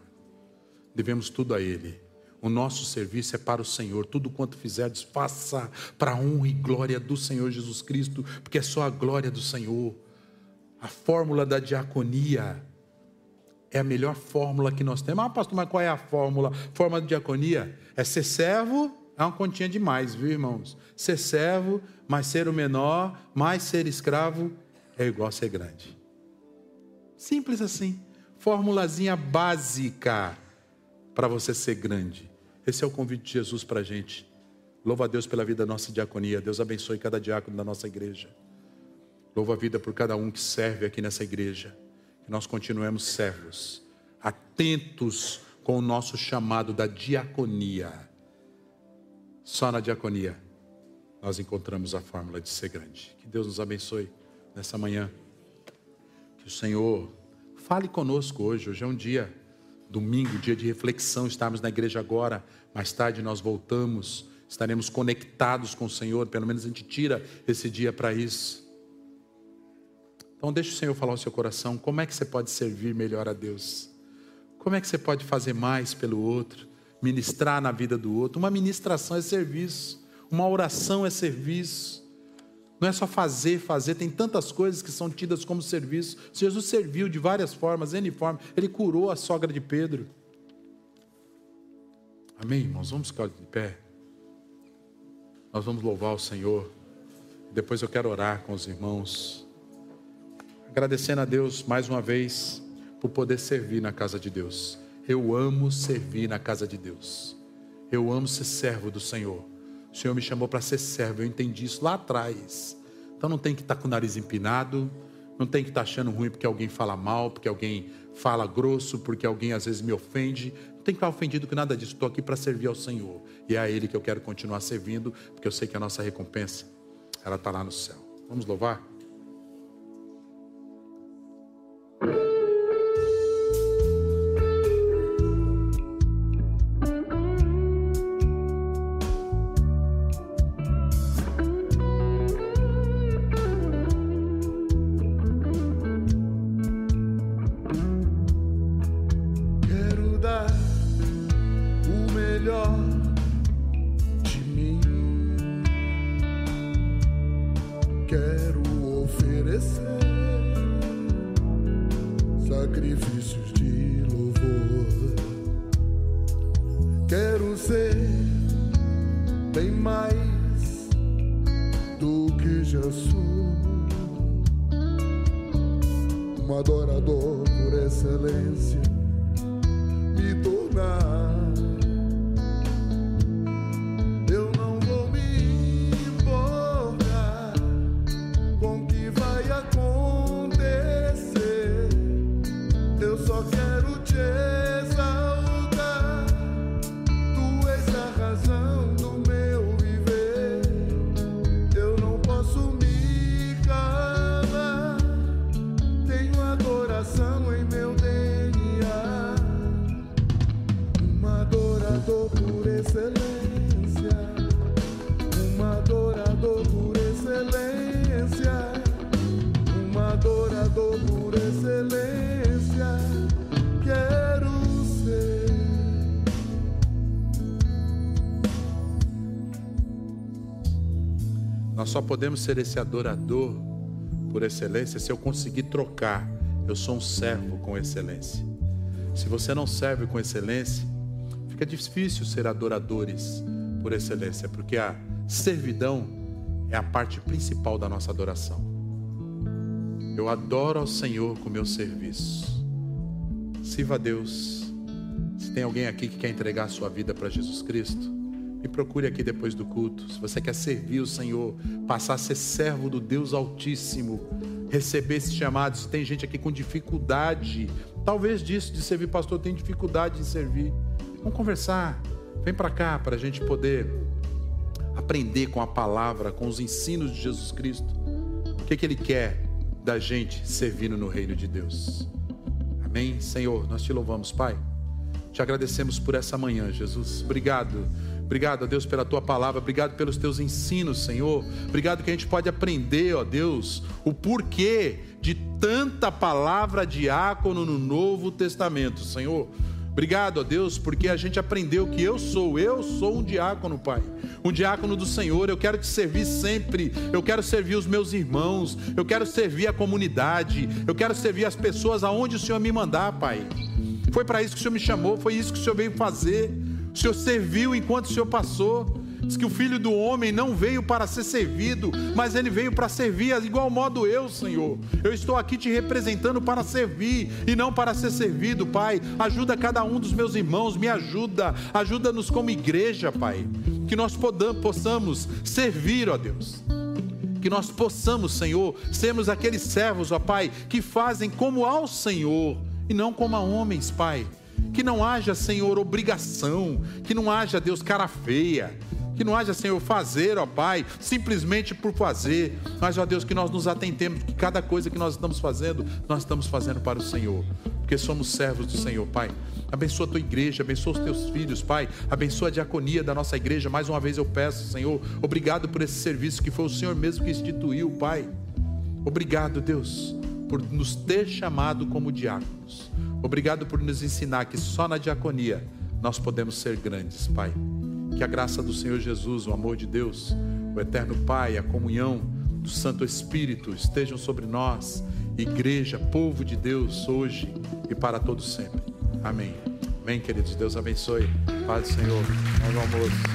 Devemos tudo a Ele. O nosso serviço é para o Senhor. Tudo quanto fizerdes, faça para a honra e glória do Senhor Jesus Cristo, porque é só a glória do Senhor. A fórmula da diaconia é a melhor fórmula que nós temos. Ah, pastor, mas qual é a fórmula? Fórmula de diaconia é ser servo, é uma continha demais, viu, irmãos? Ser servo, mais ser o menor, mais ser escravo, é igual a ser grande. Simples assim. Formulazinha básica para você ser grande. Esse é o convite de Jesus para a gente. Louva a Deus pela vida da nossa diaconia. Deus abençoe cada diácono da nossa igreja. Louva a vida por cada um que serve aqui nessa igreja. Que nós continuemos servos, atentos com o nosso chamado da diaconia. Só na diaconia nós encontramos a fórmula de ser grande. Que Deus nos abençoe nessa manhã. Que o Senhor fale conosco hoje. Hoje é um dia, domingo, dia de reflexão. Estamos na igreja agora. Mais tarde nós voltamos. Estaremos conectados com o Senhor. Pelo menos a gente tira esse dia para isso. Então, deixe o Senhor falar ao seu coração. Como é que você pode servir melhor a Deus? Como é que você pode fazer mais pelo outro? Ministrar na vida do outro. Uma ministração é serviço. Uma oração é serviço. Não é só fazer, fazer, tem tantas coisas que são tidas como serviço. Jesus serviu de várias formas, N formas. Ele curou a sogra de Pedro. Amém, irmãos? Vamos ficar de pé. Nós vamos louvar o Senhor. Depois eu quero orar com os irmãos. Agradecendo a Deus mais uma vez por poder servir na casa de Deus. Eu amo servir na casa de Deus. Eu amo ser servo do Senhor. O Senhor me chamou para ser servo, eu entendi isso lá atrás. Então não tem que estar tá com o nariz empinado, não tem que estar tá achando ruim porque alguém fala mal, porque alguém fala grosso, porque alguém às vezes me ofende. Não tem que estar ofendido com nada disso. Estou aqui para servir ao Senhor. E é a Ele que eu quero continuar servindo, porque eu sei que a nossa recompensa, ela está lá no céu. Vamos louvar? Só podemos ser esse adorador por excelência se eu conseguir trocar eu sou um servo com excelência. Se você não serve com excelência, fica difícil ser adoradores por excelência, porque a servidão é a parte principal da nossa adoração. Eu adoro ao Senhor com meu serviço. Sirva a Deus. Se tem alguém aqui que quer entregar a sua vida para Jesus Cristo, me procure aqui depois do culto. Se você quer servir o Senhor, passar a ser servo do Deus Altíssimo, receber esses chamados. Tem gente aqui com dificuldade, talvez disso, de servir pastor, tem dificuldade de servir. Vamos conversar. Vem para cá para a gente poder aprender com a palavra, com os ensinos de Jesus Cristo. O que, que Ele quer da gente servindo no reino de Deus. Amém? Senhor, nós te louvamos, Pai. Te agradecemos por essa manhã, Jesus. Obrigado. Obrigado, ó Deus, pela tua palavra. Obrigado pelos teus ensinos, Senhor. Obrigado que a gente pode aprender, ó Deus, o porquê de tanta palavra diácono no Novo Testamento, Senhor. Obrigado, ó Deus, porque a gente aprendeu que eu sou, eu sou um diácono, Pai. Um diácono do Senhor. Eu quero te servir sempre. Eu quero servir os meus irmãos. Eu quero servir a comunidade. Eu quero servir as pessoas aonde o Senhor me mandar, Pai. Foi para isso que o Senhor me chamou, foi isso que o Senhor veio fazer. O Senhor serviu enquanto o Senhor passou. Diz que o filho do homem não veio para ser servido, mas ele veio para servir, igual modo eu, Senhor. Eu estou aqui te representando para servir e não para ser servido, Pai. Ajuda cada um dos meus irmãos, me ajuda, ajuda-nos como igreja, Pai. Que nós possamos servir, ó Deus. Que nós possamos, Senhor, sermos aqueles servos, ó Pai, que fazem como ao Senhor e não como a homens, Pai. Que não haja, Senhor, obrigação, que não haja, Deus, cara feia que não haja, Senhor, fazer, ó Pai, simplesmente por fazer, mas, ó Deus, que nós nos atentemos, que cada coisa que nós estamos fazendo, nós estamos fazendo para o Senhor, porque somos servos do Senhor, Pai. Abençoa a tua igreja, abençoa os teus filhos, Pai. Abençoa a diaconia da nossa igreja. Mais uma vez eu peço, Senhor, obrigado por esse serviço que foi o Senhor mesmo que instituiu, Pai. Obrigado, Deus, por nos ter chamado como diáconos. Obrigado por nos ensinar que só na diaconia nós podemos ser grandes, Pai. Que a graça do Senhor Jesus, o amor de Deus, o eterno Pai, a comunhão do Santo Espírito estejam sobre nós, igreja, povo de Deus, hoje e para todos sempre. Amém. Amém, queridos. Deus abençoe. Paz do Senhor. Bom almoço.